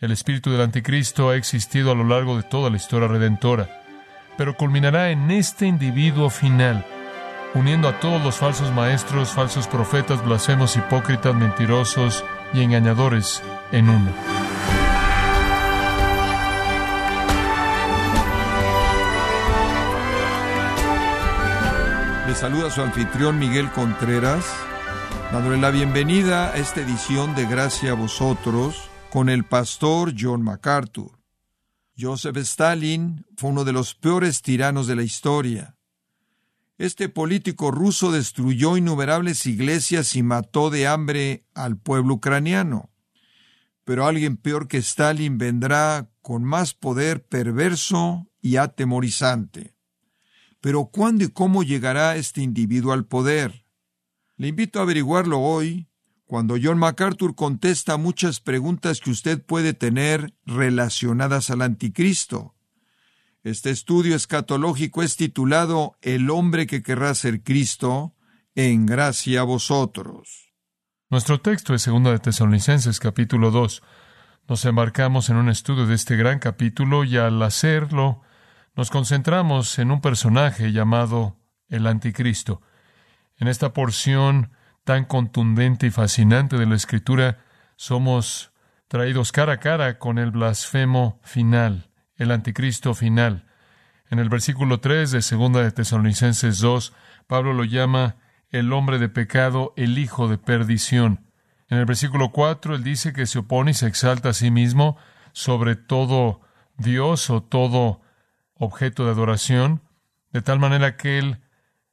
El espíritu del anticristo ha existido a lo largo de toda la historia redentora, pero culminará en este individuo final, uniendo a todos los falsos maestros, falsos profetas, blasfemos, hipócritas, mentirosos y engañadores en uno. Le saluda su anfitrión Miguel Contreras, dándole la bienvenida a esta edición de Gracia a vosotros con el pastor John MacArthur. Joseph Stalin fue uno de los peores tiranos de la historia. Este político ruso destruyó innumerables iglesias y mató de hambre al pueblo ucraniano. Pero alguien peor que Stalin vendrá con más poder perverso y atemorizante. Pero ¿cuándo y cómo llegará este individuo al poder? Le invito a averiguarlo hoy, cuando John MacArthur contesta muchas preguntas que usted puede tener relacionadas al anticristo. Este estudio escatológico es titulado El hombre que querrá ser Cristo, en gracia a vosotros. Nuestro texto es 2 de Tesalonicenses capítulo 2. Nos embarcamos en un estudio de este gran capítulo y al hacerlo nos concentramos en un personaje llamado el anticristo. En esta porción tan contundente y fascinante de la Escritura, somos traídos cara a cara con el blasfemo final, el anticristo final. En el versículo 3 de segunda de Tesalonicenses 2, Pablo lo llama el hombre de pecado, el hijo de perdición. En el versículo 4 él dice que se opone y se exalta a sí mismo sobre todo Dios o todo objeto de adoración, de tal manera que él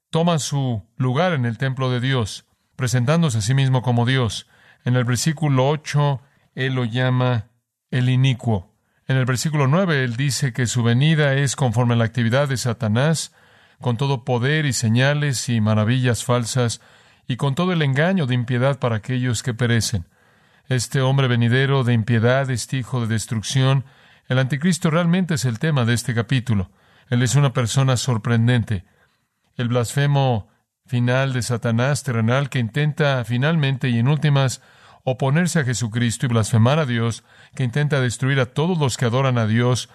toma su lugar en el templo de Dios, presentándose a sí mismo como Dios. En el versículo 8, él lo llama el inicuo. En el versículo 9, él dice que su venida es conforme a la actividad de Satanás, con todo poder y señales y maravillas falsas, y con todo el engaño de impiedad para aquellos que perecen. Este hombre venidero de impiedad, este hijo de destrucción, el anticristo realmente es el tema de este capítulo. Él es una persona sorprendente. El blasfemo final de Satanás terrenal que intenta finalmente y en últimas oponerse a Jesucristo y blasfemar a Dios, que intenta destruir a todos los que adoran a Dios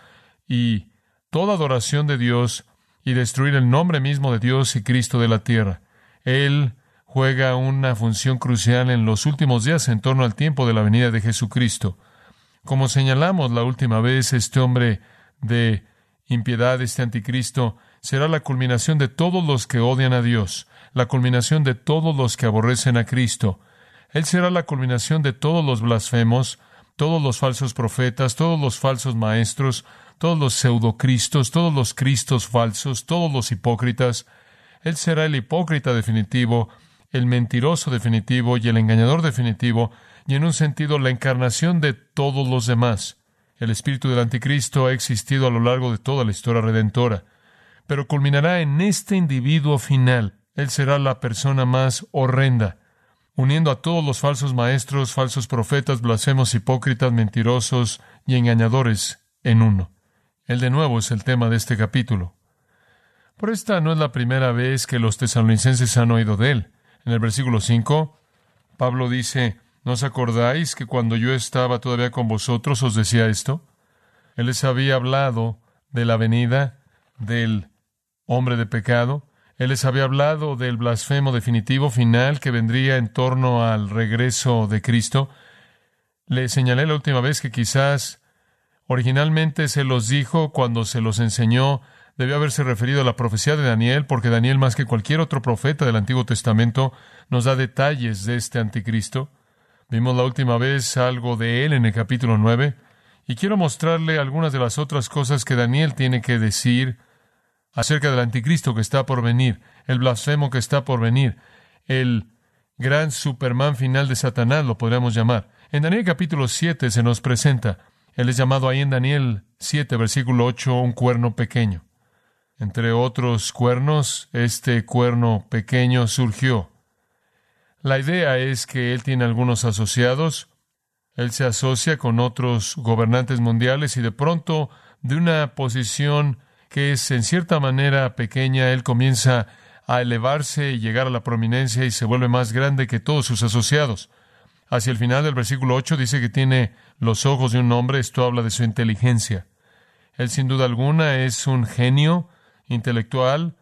y toda adoración de Dios y destruir el nombre mismo de Dios y Cristo de la tierra. Él juega una función crucial en los últimos días en torno al tiempo de la venida de Jesucristo. Como señalamos la última vez, este hombre de impiedad, este anticristo, será la culminación de todos los que odian a Dios, la culminación de todos los que aborrecen a Cristo. Él será la culminación de todos los blasfemos, todos los falsos profetas, todos los falsos maestros, todos los pseudocristos, todos los cristos falsos, todos los hipócritas. Él será el hipócrita definitivo, el mentiroso definitivo y el engañador definitivo, y en un sentido la encarnación de todos los demás. El espíritu del anticristo ha existido a lo largo de toda la historia redentora, pero culminará en este individuo final. Él será la persona más horrenda, uniendo a todos los falsos maestros, falsos profetas, blasfemos, hipócritas, mentirosos y engañadores en uno. Él de nuevo es el tema de este capítulo. Por esta no es la primera vez que los tesalonicenses han oído de él. En el versículo 5, Pablo dice, ¿No os acordáis que cuando yo estaba todavía con vosotros os decía esto? Él les había hablado de la venida del hombre de pecado. Él les había hablado del blasfemo definitivo final que vendría en torno al regreso de Cristo. Le señalé la última vez que quizás originalmente se los dijo cuando se los enseñó debió haberse referido a la profecía de Daniel, porque Daniel, más que cualquier otro profeta del Antiguo Testamento, nos da detalles de este anticristo. Vimos la última vez algo de él en el capítulo 9 y quiero mostrarle algunas de las otras cosas que Daniel tiene que decir acerca del anticristo que está por venir, el blasfemo que está por venir, el gran Superman final de Satanás, lo podríamos llamar. En Daniel capítulo 7 se nos presenta, él es llamado ahí en Daniel 7, versículo 8, un cuerno pequeño. Entre otros cuernos, este cuerno pequeño surgió la idea es que él tiene algunos asociados, él se asocia con otros gobernantes mundiales y de pronto, de una posición que es en cierta manera pequeña, él comienza a elevarse y llegar a la prominencia y se vuelve más grande que todos sus asociados. Hacia el final del versículo 8 dice que tiene los ojos de un hombre, esto habla de su inteligencia. Él sin duda alguna es un genio intelectual,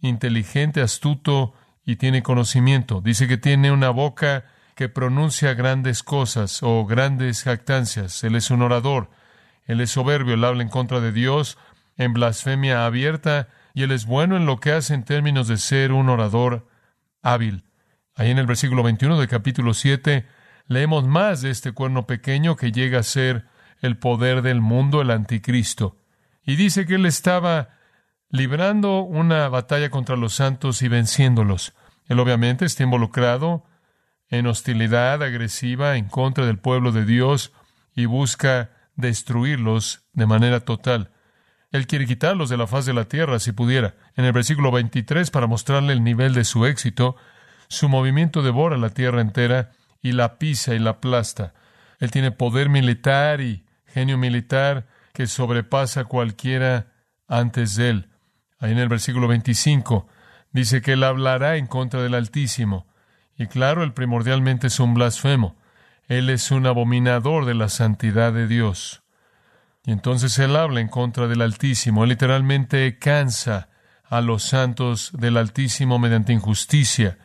inteligente, astuto y tiene conocimiento. Dice que tiene una boca que pronuncia grandes cosas o grandes jactancias. Él es un orador. Él es soberbio, él habla en contra de Dios, en blasfemia abierta, y él es bueno en lo que hace en términos de ser un orador hábil. Ahí en el versículo 21 del capítulo 7 leemos más de este cuerno pequeño que llega a ser el poder del mundo, el anticristo. Y dice que él estaba librando una batalla contra los santos y venciéndolos. Él obviamente está involucrado en hostilidad agresiva en contra del pueblo de Dios y busca destruirlos de manera total. Él quiere quitarlos de la faz de la tierra si pudiera. En el versículo 23, para mostrarle el nivel de su éxito, su movimiento devora la tierra entera y la pisa y la aplasta. Él tiene poder militar y genio militar que sobrepasa cualquiera antes de él. Ahí en el versículo 25 dice que él hablará en contra del Altísimo. Y claro, él primordialmente es un blasfemo. Él es un abominador de la santidad de Dios. Y entonces él habla en contra del Altísimo. Él literalmente cansa a los santos del Altísimo mediante injusticia,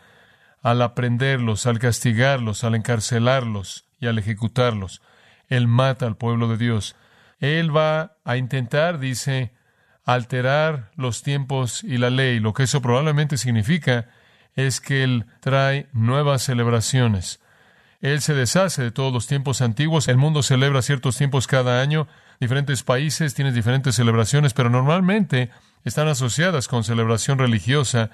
al aprenderlos, al castigarlos, al encarcelarlos y al ejecutarlos. Él mata al pueblo de Dios. Él va a intentar, dice, alterar los tiempos y la ley. Lo que eso probablemente significa es que Él trae nuevas celebraciones. Él se deshace de todos los tiempos antiguos. El mundo celebra ciertos tiempos cada año diferentes países tienen diferentes celebraciones, pero normalmente están asociadas con celebración religiosa.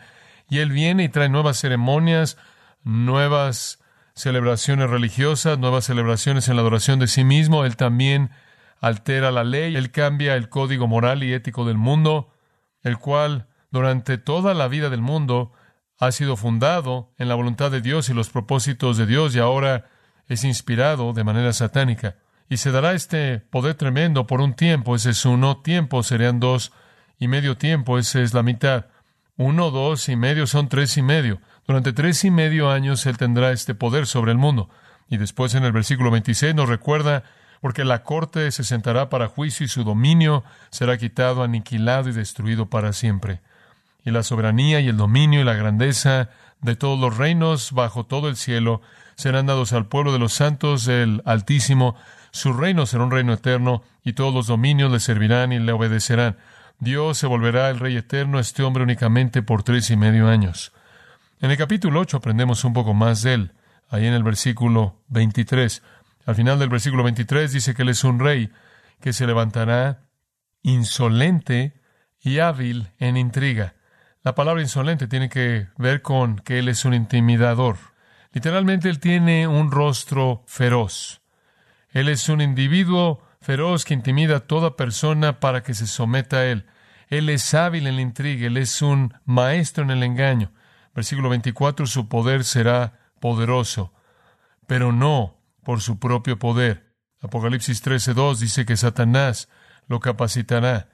Y Él viene y trae nuevas ceremonias, nuevas celebraciones religiosas, nuevas celebraciones en la adoración de sí mismo. Él también altera la ley, Él cambia el código moral y ético del mundo, el cual durante toda la vida del mundo ha sido fundado en la voluntad de Dios y los propósitos de Dios y ahora es inspirado de manera satánica. Y se dará este poder tremendo por un tiempo, ese es uno, tiempo serían dos y medio tiempo, esa es la mitad. Uno, dos y medio son tres y medio. Durante tres y medio años Él tendrá este poder sobre el mundo. Y después en el versículo 26 nos recuerda, porque la corte se sentará para juicio y su dominio será quitado, aniquilado y destruido para siempre. Y la soberanía y el dominio y la grandeza de todos los reinos bajo todo el cielo serán dados al pueblo de los santos del Altísimo, su reino será un reino eterno y todos los dominios le servirán y le obedecerán. Dios se volverá el Rey eterno a este hombre únicamente por tres y medio años. En el capítulo 8 aprendemos un poco más de él, ahí en el versículo 23. Al final del versículo 23 dice que él es un rey que se levantará insolente y hábil en intriga. La palabra insolente tiene que ver con que él es un intimidador. Literalmente él tiene un rostro feroz. Él es un individuo feroz que intimida a toda persona para que se someta a él. Él es hábil en la intriga, él es un maestro en el engaño. Versículo 24, su poder será poderoso, pero no por su propio poder. Apocalipsis 13.2 dice que Satanás lo capacitará.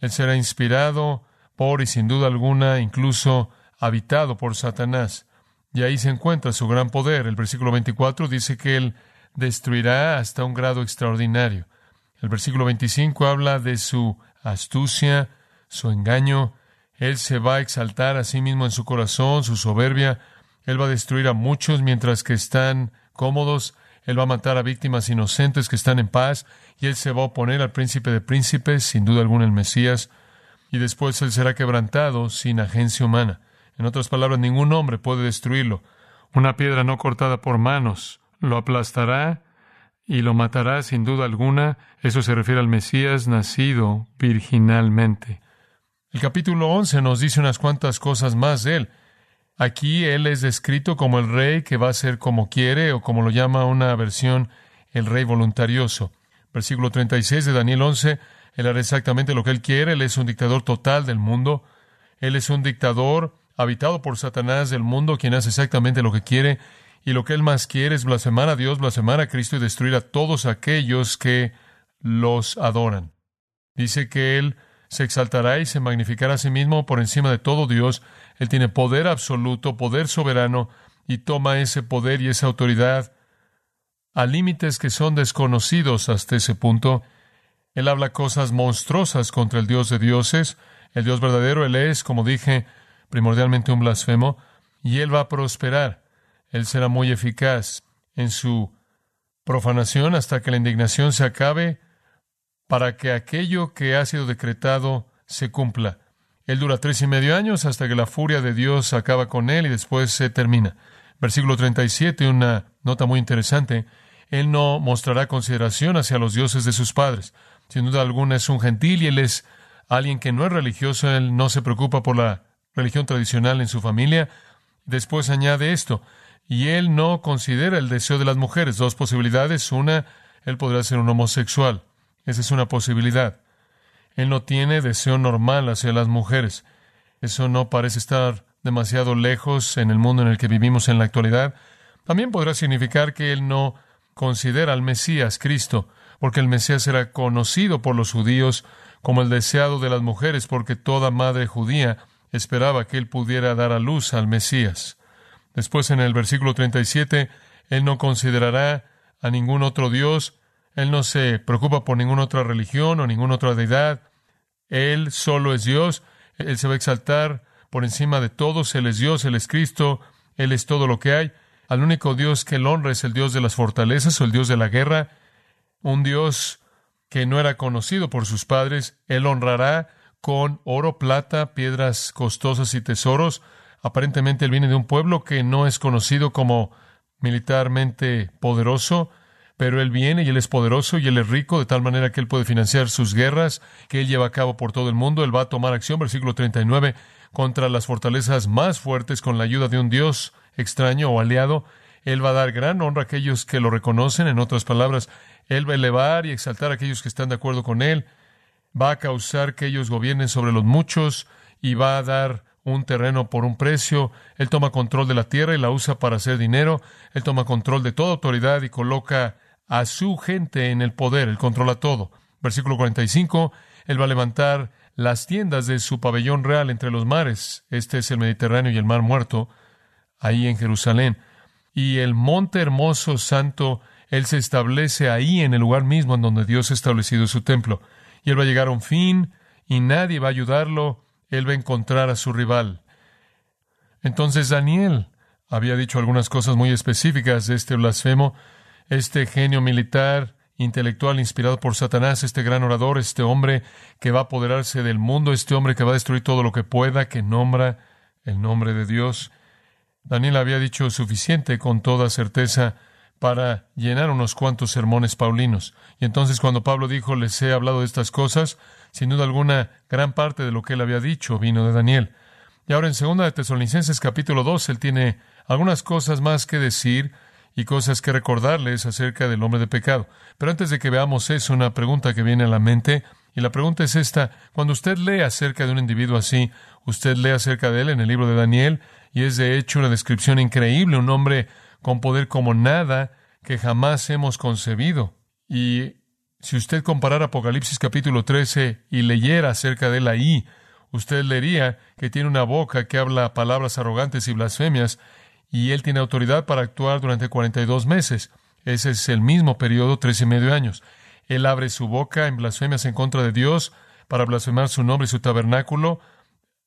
Él será inspirado por y sin duda alguna incluso habitado por Satanás. Y ahí se encuentra su gran poder. El versículo 24 dice que él destruirá hasta un grado extraordinario. El versículo 25 habla de su astucia, su engaño. Él se va a exaltar a sí mismo en su corazón, su soberbia. Él va a destruir a muchos mientras que están cómodos. Él va a matar a víctimas inocentes que están en paz. Y él se va a oponer al príncipe de príncipes, sin duda alguna el Mesías. Y después él será quebrantado sin agencia humana. En otras palabras, ningún hombre puede destruirlo. Una piedra no cortada por manos lo aplastará y lo matará sin duda alguna. Eso se refiere al Mesías nacido virginalmente. El capítulo 11 nos dice unas cuantas cosas más de él. Aquí él es descrito como el rey que va a ser como quiere o como lo llama una versión el rey voluntarioso. Versículo 36 de Daniel 11, él hará exactamente lo que él quiere, él es un dictador total del mundo, él es un dictador habitado por Satanás del mundo, quien hace exactamente lo que quiere, y lo que él más quiere es blasfemar a Dios, blasfemar a Cristo y destruir a todos aquellos que los adoran. Dice que él se exaltará y se magnificará a sí mismo por encima de todo Dios. Él tiene poder absoluto, poder soberano, y toma ese poder y esa autoridad a límites que son desconocidos hasta ese punto. Él habla cosas monstruosas contra el Dios de dioses. El Dios verdadero, Él es, como dije, primordialmente un blasfemo, y Él va a prosperar. Él será muy eficaz en su profanación hasta que la indignación se acabe para que aquello que ha sido decretado se cumpla. Él dura tres y medio años hasta que la furia de Dios acaba con él y después se termina. Versículo 37, una nota muy interesante. Él no mostrará consideración hacia los dioses de sus padres. Sin duda alguna es un gentil y él es alguien que no es religioso. Él no se preocupa por la religión tradicional en su familia. Después añade esto. Y él no considera el deseo de las mujeres. Dos posibilidades. Una, él podrá ser un homosexual. Esa es una posibilidad. Él no tiene deseo normal hacia las mujeres. Eso no parece estar demasiado lejos en el mundo en el que vivimos en la actualidad. También podrá significar que él no considera al Mesías Cristo, porque el Mesías era conocido por los judíos como el deseado de las mujeres, porque toda madre judía esperaba que él pudiera dar a luz al Mesías. Después en el versículo 37, él no considerará a ningún otro Dios, él no se preocupa por ninguna otra religión o ninguna otra deidad, él solo es Dios, él se va a exaltar por encima de todos, él es Dios, él es Cristo, él es todo lo que hay. Al único Dios que él honra es el Dios de las fortalezas o el Dios de la guerra, un Dios que no era conocido por sus padres, él honrará con oro, plata, piedras costosas y tesoros. Aparentemente él viene de un pueblo que no es conocido como militarmente poderoso, pero él viene y él es poderoso y él es rico de tal manera que él puede financiar sus guerras que él lleva a cabo por todo el mundo. Él va a tomar acción, versículo 39, contra las fortalezas más fuertes con la ayuda de un Dios extraño o aliado. Él va a dar gran honra a aquellos que lo reconocen. En otras palabras, él va a elevar y exaltar a aquellos que están de acuerdo con él va a causar que ellos gobiernen sobre los muchos y va a dar un terreno por un precio. Él toma control de la tierra y la usa para hacer dinero. Él toma control de toda autoridad y coloca a su gente en el poder. Él controla todo. Versículo 45. Él va a levantar las tiendas de su pabellón real entre los mares. Este es el Mediterráneo y el Mar Muerto, ahí en Jerusalén. Y el monte hermoso santo, Él se establece ahí en el lugar mismo en donde Dios ha establecido su templo y él va a llegar a un fin y nadie va a ayudarlo, él va a encontrar a su rival. Entonces Daniel había dicho algunas cosas muy específicas de este blasfemo, este genio militar, intelectual inspirado por Satanás, este gran orador, este hombre que va a apoderarse del mundo, este hombre que va a destruir todo lo que pueda, que nombra el nombre de Dios. Daniel había dicho suficiente con toda certeza para llenar unos cuantos sermones paulinos. Y entonces cuando Pablo dijo, les he hablado de estas cosas, sin duda alguna, gran parte de lo que él había dicho vino de Daniel. Y ahora en segunda de Tesalonicenses capítulo 2, él tiene algunas cosas más que decir y cosas que recordarles acerca del hombre de pecado. Pero antes de que veamos eso, una pregunta que viene a la mente, y la pregunta es esta, cuando usted lee acerca de un individuo así, usted lee acerca de él en el libro de Daniel, y es de hecho una descripción increíble, un hombre con poder como nada que jamás hemos concebido. Y si usted comparara Apocalipsis capítulo 13 y leyera acerca de él ahí, usted leería que tiene una boca que habla palabras arrogantes y blasfemias, y él tiene autoridad para actuar durante 42 meses. Ese es el mismo periodo, tres y medio años. Él abre su boca en blasfemias en contra de Dios para blasfemar su nombre y su tabernáculo.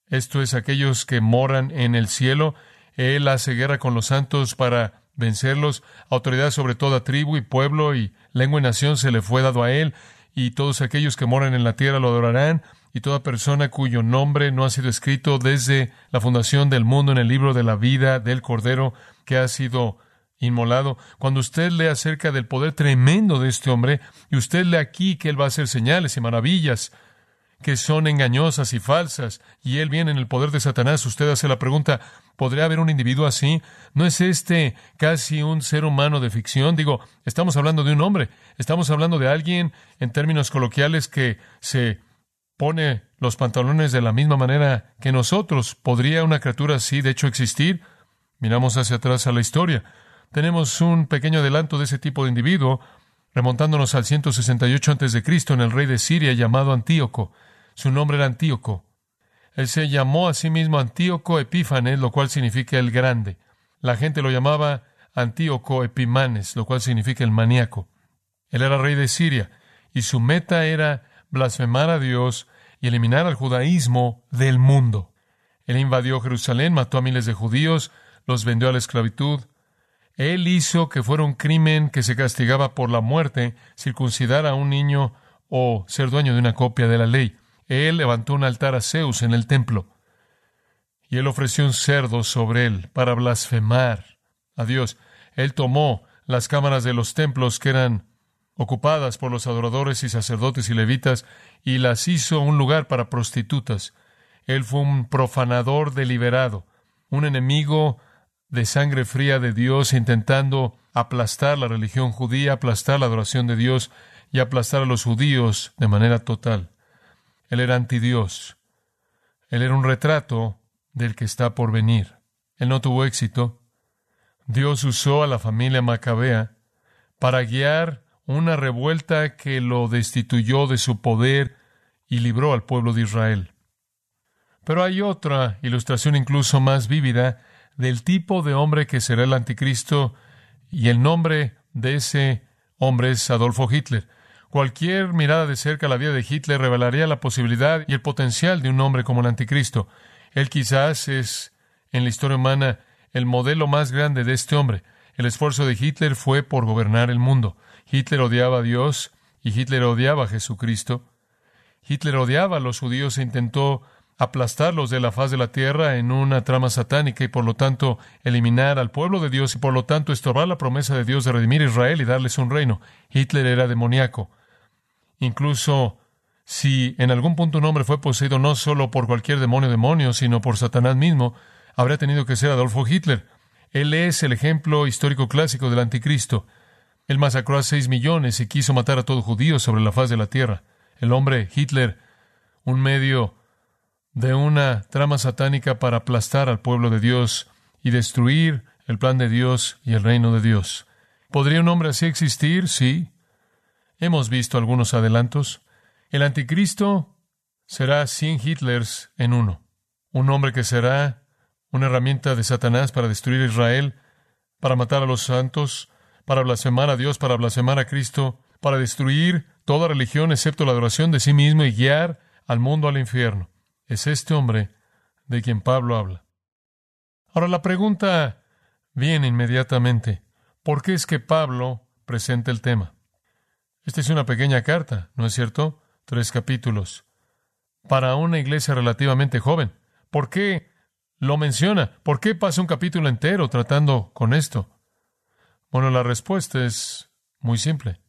Esto es aquellos que moran en el cielo. Él hace guerra con los santos para vencerlos. Autoridad sobre toda tribu y pueblo y lengua y nación se le fue dado a él, y todos aquellos que moran en la tierra lo adorarán, y toda persona cuyo nombre no ha sido escrito desde la fundación del mundo en el libro de la vida del Cordero que ha sido inmolado. Cuando usted lee acerca del poder tremendo de este hombre, y usted lee aquí que él va a hacer señales y maravillas, que son engañosas y falsas, y él viene en el poder de Satanás, usted hace la pregunta, ¿podría haber un individuo así? ¿No es este casi un ser humano de ficción? Digo, estamos hablando de un hombre, estamos hablando de alguien, en términos coloquiales, que se pone los pantalones de la misma manera que nosotros. ¿Podría una criatura así, de hecho, existir? Miramos hacia atrás a la historia. Tenemos un pequeño adelanto de ese tipo de individuo, remontándonos al 168 a.C. en el rey de Siria llamado Antíoco. Su nombre era Antíoco. Él se llamó a sí mismo Antíoco Epífanes, lo cual significa el grande. La gente lo llamaba Antíoco Epimanes, lo cual significa el maníaco. Él era rey de Siria y su meta era blasfemar a Dios y eliminar al judaísmo del mundo. Él invadió Jerusalén, mató a miles de judíos, los vendió a la esclavitud. Él hizo que fuera un crimen que se castigaba por la muerte circuncidar a un niño o ser dueño de una copia de la ley. Él levantó un altar a Zeus en el templo. Y él ofreció un cerdo sobre él para blasfemar a Dios. Él tomó las cámaras de los templos que eran ocupadas por los adoradores y sacerdotes y levitas y las hizo un lugar para prostitutas. Él fue un profanador deliberado, un enemigo de sangre fría de Dios, intentando aplastar la religión judía, aplastar la adoración de Dios y aplastar a los judíos de manera total. Él era antidios. Él era un retrato del que está por venir. Él no tuvo éxito. Dios usó a la familia Macabea para guiar una revuelta que lo destituyó de su poder y libró al pueblo de Israel. Pero hay otra ilustración incluso más vívida del tipo de hombre que será el anticristo y el nombre de ese hombre es Adolfo Hitler. Cualquier mirada de cerca a la vida de Hitler revelaría la posibilidad y el potencial de un hombre como el anticristo. Él quizás es, en la historia humana, el modelo más grande de este hombre. El esfuerzo de Hitler fue por gobernar el mundo. Hitler odiaba a Dios y Hitler odiaba a Jesucristo. Hitler odiaba a los judíos e intentó aplastarlos de la faz de la tierra en una trama satánica y por lo tanto eliminar al pueblo de Dios y por lo tanto estorbar la promesa de Dios de redimir a Israel y darles un reino. Hitler era demoníaco. Incluso si en algún punto un hombre fue poseído no solo por cualquier demonio demonio, sino por Satanás mismo, habría tenido que ser Adolfo Hitler. Él es el ejemplo histórico clásico del anticristo. Él masacró a seis millones y quiso matar a todo judío sobre la faz de la tierra. El hombre, Hitler, un medio de una trama satánica para aplastar al pueblo de Dios y destruir el plan de Dios y el reino de Dios. ¿Podría un hombre así existir? Sí. Hemos visto algunos adelantos. El anticristo será cien Hitlers en uno. Un hombre que será una herramienta de Satanás para destruir Israel, para matar a los santos, para blasfemar a Dios, para blasfemar a Cristo, para destruir toda religión excepto la adoración de sí mismo y guiar al mundo al infierno. Es este hombre de quien Pablo habla. Ahora la pregunta viene inmediatamente. ¿Por qué es que Pablo presenta el tema? Esta es una pequeña carta, ¿no es cierto? Tres capítulos. Para una iglesia relativamente joven. ¿Por qué lo menciona? ¿Por qué pasa un capítulo entero tratando con esto? Bueno, la respuesta es muy simple.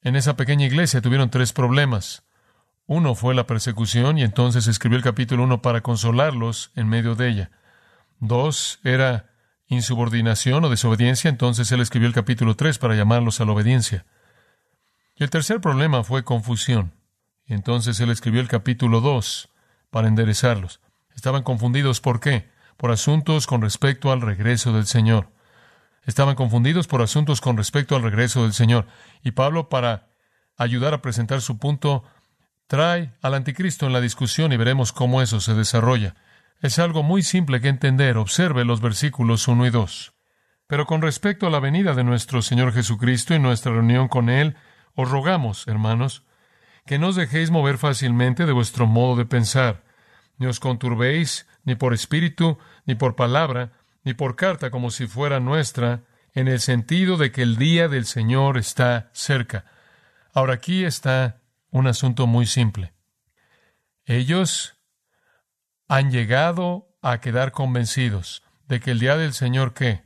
En esa pequeña iglesia tuvieron tres problemas. Uno fue la persecución y entonces escribió el capítulo uno para consolarlos en medio de ella. Dos era insubordinación o desobediencia, entonces él escribió el capítulo tres para llamarlos a la obediencia. El tercer problema fue confusión. Entonces él escribió el capítulo dos para enderezarlos. Estaban confundidos ¿por qué? Por asuntos con respecto al regreso del Señor. Estaban confundidos por asuntos con respecto al regreso del Señor. Y Pablo, para ayudar a presentar su punto, trae al anticristo en la discusión y veremos cómo eso se desarrolla. Es algo muy simple que entender. Observe los versículos 1 y 2. Pero con respecto a la venida de nuestro Señor Jesucristo y nuestra reunión con Él, os rogamos, hermanos, que no os dejéis mover fácilmente de vuestro modo de pensar, ni os conturbéis, ni por espíritu, ni por palabra, ni por carta como si fuera nuestra, en el sentido de que el día del Señor está cerca. Ahora aquí está un asunto muy simple. Ellos han llegado a quedar convencidos de que el día del Señor ¿qué?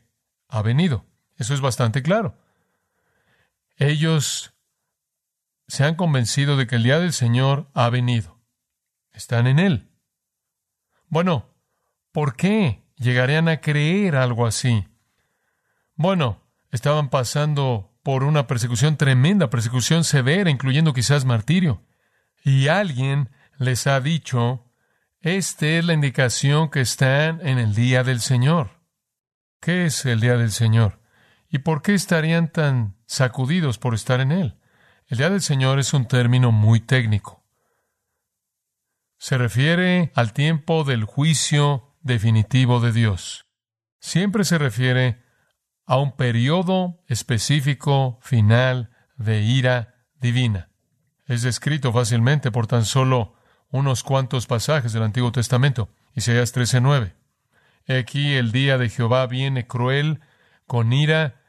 ha venido. Eso es bastante claro. Ellos se han convencido de que el día del Señor ha venido. Están en Él. Bueno, ¿por qué llegarían a creer algo así? Bueno, estaban pasando por una persecución tremenda, persecución severa, incluyendo quizás martirio. Y alguien les ha dicho, esta es la indicación que están en el día del Señor. ¿Qué es el día del Señor? ¿Y por qué estarían tan sacudidos por estar en él? El día del Señor es un término muy técnico. Se refiere al tiempo del juicio definitivo de Dios. Siempre se refiere a un periodo específico final de ira divina. Es descrito fácilmente por tan solo unos cuantos pasajes del Antiguo Testamento. Isaías 13:9. Aquí el día de Jehová viene cruel, con ira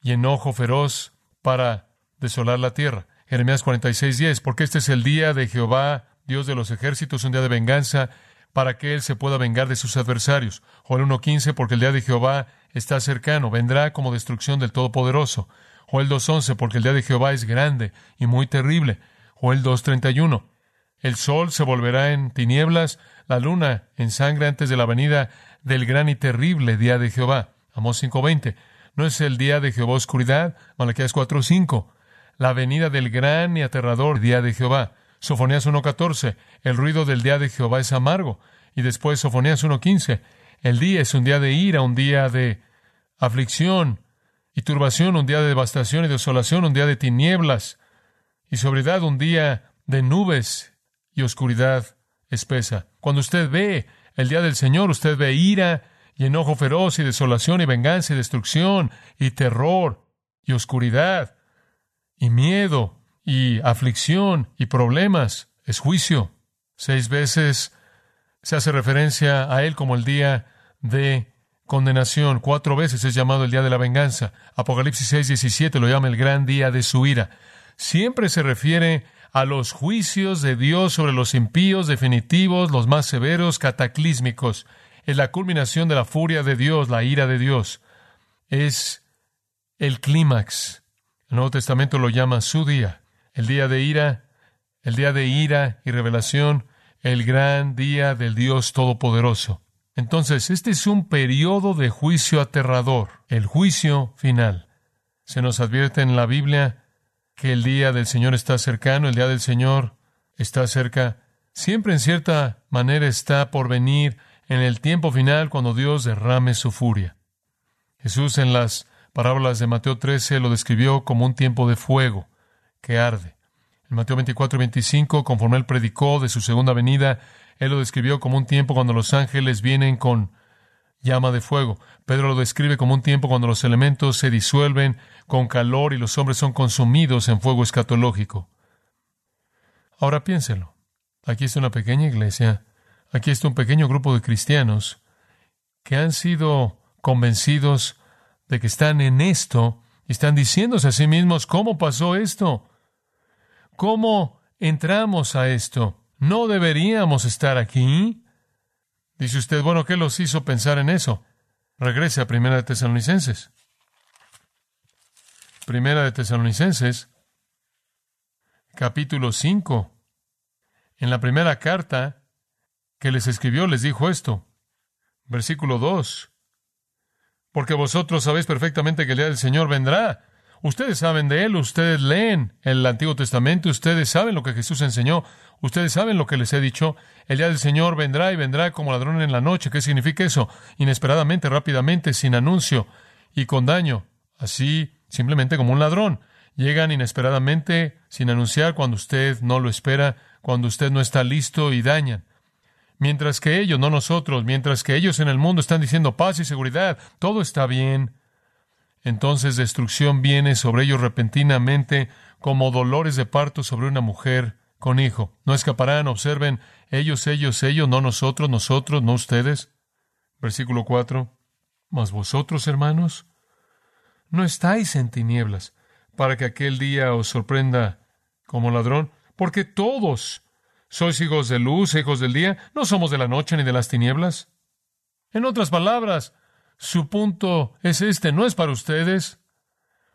y enojo feroz para desolar la tierra. Jeremías 46:10, porque este es el día de Jehová, Dios de los ejércitos, un día de venganza, para que Él se pueda vengar de sus adversarios. Joel 1.15, porque el día de Jehová está cercano, vendrá como destrucción del Todopoderoso. Joel 2.11, porque el día de Jehová es grande y muy terrible. Joel 2.31, el sol se volverá en tinieblas, la luna en sangre antes de la venida del gran y terrible día de Jehová. Amós 5.20, no es el día de Jehová oscuridad. Malaquías 4.5, la venida del gran y aterrador día de Jehová. Sofonías 1.14, el ruido del día de Jehová es amargo. Y después Sofonías 1.15, el día es un día de ira, un día de aflicción y turbación, un día de devastación y desolación, un día de tinieblas y sobriedad, un día de nubes y oscuridad espesa. Cuando usted ve el día del Señor, usted ve ira y enojo feroz y desolación y venganza y destrucción y terror y oscuridad y miedo y aflicción y problemas. Es juicio. Seis veces se hace referencia a él como el día de condenación. Cuatro veces es llamado el día de la venganza. Apocalipsis 6, 17 lo llama el gran día de su ira. Siempre se refiere a los juicios de Dios sobre los impíos definitivos, los más severos, cataclísmicos. Es la culminación de la furia de Dios, la ira de Dios. Es el clímax. El Nuevo Testamento lo llama su día. El día de ira, el día de ira y revelación el gran día del Dios Todopoderoso. Entonces, este es un periodo de juicio aterrador, el juicio final. Se nos advierte en la Biblia que el día del Señor está cercano, el día del Señor está cerca. Siempre en cierta manera está por venir en el tiempo final cuando Dios derrame su furia. Jesús en las parábolas de Mateo 13 lo describió como un tiempo de fuego que arde. En Mateo 24 y 25, conforme él predicó de su segunda venida, él lo describió como un tiempo cuando los ángeles vienen con llama de fuego. Pedro lo describe como un tiempo cuando los elementos se disuelven con calor y los hombres son consumidos en fuego escatológico. Ahora piénselo. Aquí está una pequeña iglesia, aquí está un pequeño grupo de cristianos que han sido convencidos de que están en esto y están diciéndose a sí mismos, ¿cómo pasó esto? ¿Cómo entramos a esto? ¿No deberíamos estar aquí? Dice usted, bueno, ¿qué los hizo pensar en eso? Regrese a Primera de Tesalonicenses. Primera de Tesalonicenses, capítulo 5. En la primera carta que les escribió les dijo esto. Versículo 2. Porque vosotros sabéis perfectamente que el día del Señor vendrá Ustedes saben de Él, ustedes leen el Antiguo Testamento, ustedes saben lo que Jesús enseñó, ustedes saben lo que les he dicho. El día del Señor vendrá y vendrá como ladrón en la noche. ¿Qué significa eso? Inesperadamente, rápidamente, sin anuncio y con daño. Así, simplemente como un ladrón. Llegan inesperadamente, sin anunciar, cuando usted no lo espera, cuando usted no está listo y dañan. Mientras que ellos, no nosotros, mientras que ellos en el mundo están diciendo paz y seguridad, todo está bien, entonces destrucción viene sobre ellos repentinamente como dolores de parto sobre una mujer con hijo. No escaparán, observen, ellos, ellos, ellos, no nosotros, nosotros, no ustedes. Versículo 4. Mas vosotros, hermanos, no estáis en tinieblas, para que aquel día os sorprenda como ladrón, porque todos sois hijos de luz, hijos del día, no somos de la noche ni de las tinieblas. En otras palabras, su punto es este, no es para ustedes.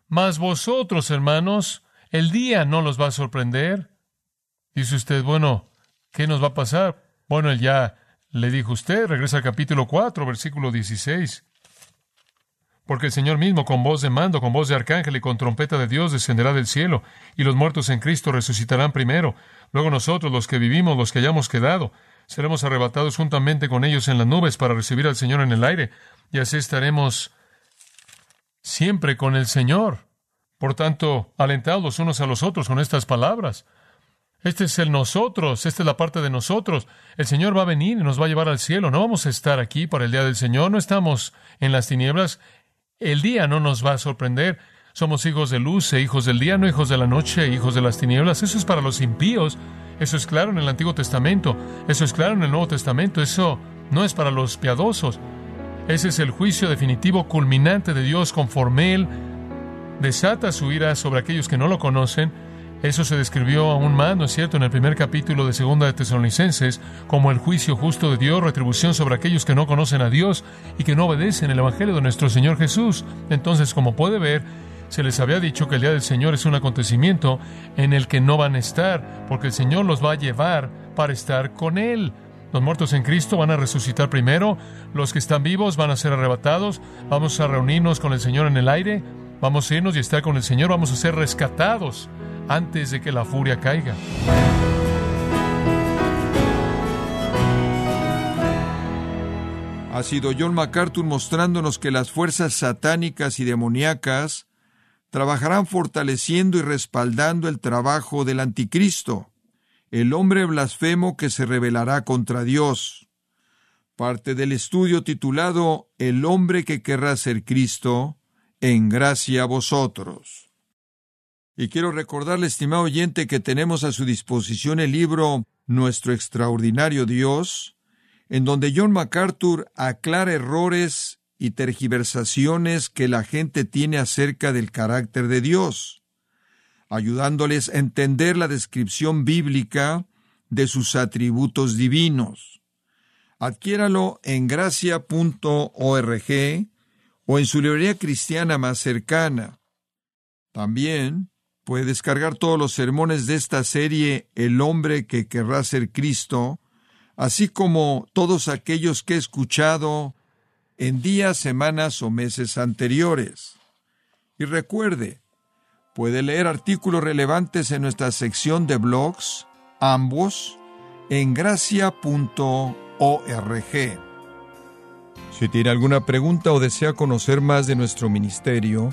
Mas vosotros, hermanos, el día no los va a sorprender. Dice usted, bueno, ¿qué nos va a pasar? Bueno, él ya le dijo usted, regresa al capítulo 4, versículo 16. Porque el Señor mismo, con voz de mando, con voz de arcángel y con trompeta de Dios, descenderá del cielo, y los muertos en Cristo resucitarán primero. Luego nosotros, los que vivimos, los que hayamos quedado, seremos arrebatados juntamente con ellos en las nubes para recibir al Señor en el aire y así estaremos siempre con el Señor. Por tanto, alentados unos a los otros con estas palabras. Este es el nosotros, esta es la parte de nosotros. El Señor va a venir y nos va a llevar al cielo. No vamos a estar aquí para el día del Señor, no estamos en las tinieblas. El día no nos va a sorprender. Somos hijos de luz e hijos del día, no hijos de la noche, hijos de las tinieblas. Eso es para los impíos. Eso es claro en el Antiguo Testamento. Eso es claro en el Nuevo Testamento. Eso no es para los piadosos. Ese es el juicio definitivo culminante de Dios conforme Él desata su ira sobre aquellos que no lo conocen. Eso se describió aún más, ¿no es cierto?, en el primer capítulo de Segunda de Tesalonicenses, como el juicio justo de Dios, retribución sobre aquellos que no conocen a Dios y que no obedecen el Evangelio de nuestro Señor Jesús. Entonces, como puede ver, se les había dicho que el día del Señor es un acontecimiento en el que no van a estar, porque el Señor los va a llevar para estar con Él. Los muertos en Cristo van a resucitar primero, los que están vivos van a ser arrebatados, vamos a reunirnos con el Señor en el aire, vamos a irnos y estar con el Señor, vamos a ser rescatados antes de que la furia caiga. Ha sido John MacArthur mostrándonos que las fuerzas satánicas y demoníacas trabajarán fortaleciendo y respaldando el trabajo del anticristo el hombre blasfemo que se rebelará contra Dios. Parte del estudio titulado El hombre que querrá ser Cristo, en gracia a vosotros. Y quiero recordarle, estimado oyente, que tenemos a su disposición el libro Nuestro extraordinario Dios, en donde John MacArthur aclara errores y tergiversaciones que la gente tiene acerca del carácter de Dios ayudándoles a entender la descripción bíblica de sus atributos divinos. Adquiéralo en gracia.org o en su librería cristiana más cercana. También puede descargar todos los sermones de esta serie El hombre que querrá ser Cristo, así como todos aquellos que he escuchado en días, semanas o meses anteriores. Y recuerde, Puede leer artículos relevantes en nuestra sección de blogs, ambos, en gracia.org. Si tiene alguna pregunta o desea conocer más de nuestro ministerio,